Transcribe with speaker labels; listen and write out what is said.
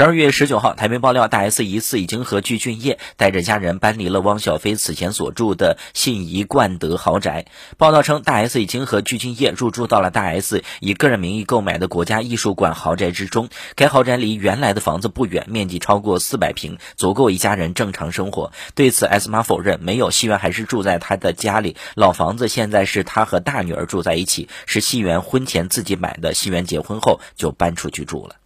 Speaker 1: 十二月十九号，台媒爆料，大 S 疑似已经和具俊晔带着家人搬离了汪小菲此前所住的信宜冠德豪宅。报道称，大 S 已经和具俊晔入住到了大 S 以个人名义购买的国家艺术馆豪宅之中。该豪宅离原来的房子不远，面积超过四百平，足够一家人正常生活。对此，S 妈否认没有，戏园还是住在他的家里。老房子现在是他和大女儿住在一起，是戏园婚前自己买的，戏园结婚后就搬出去住了。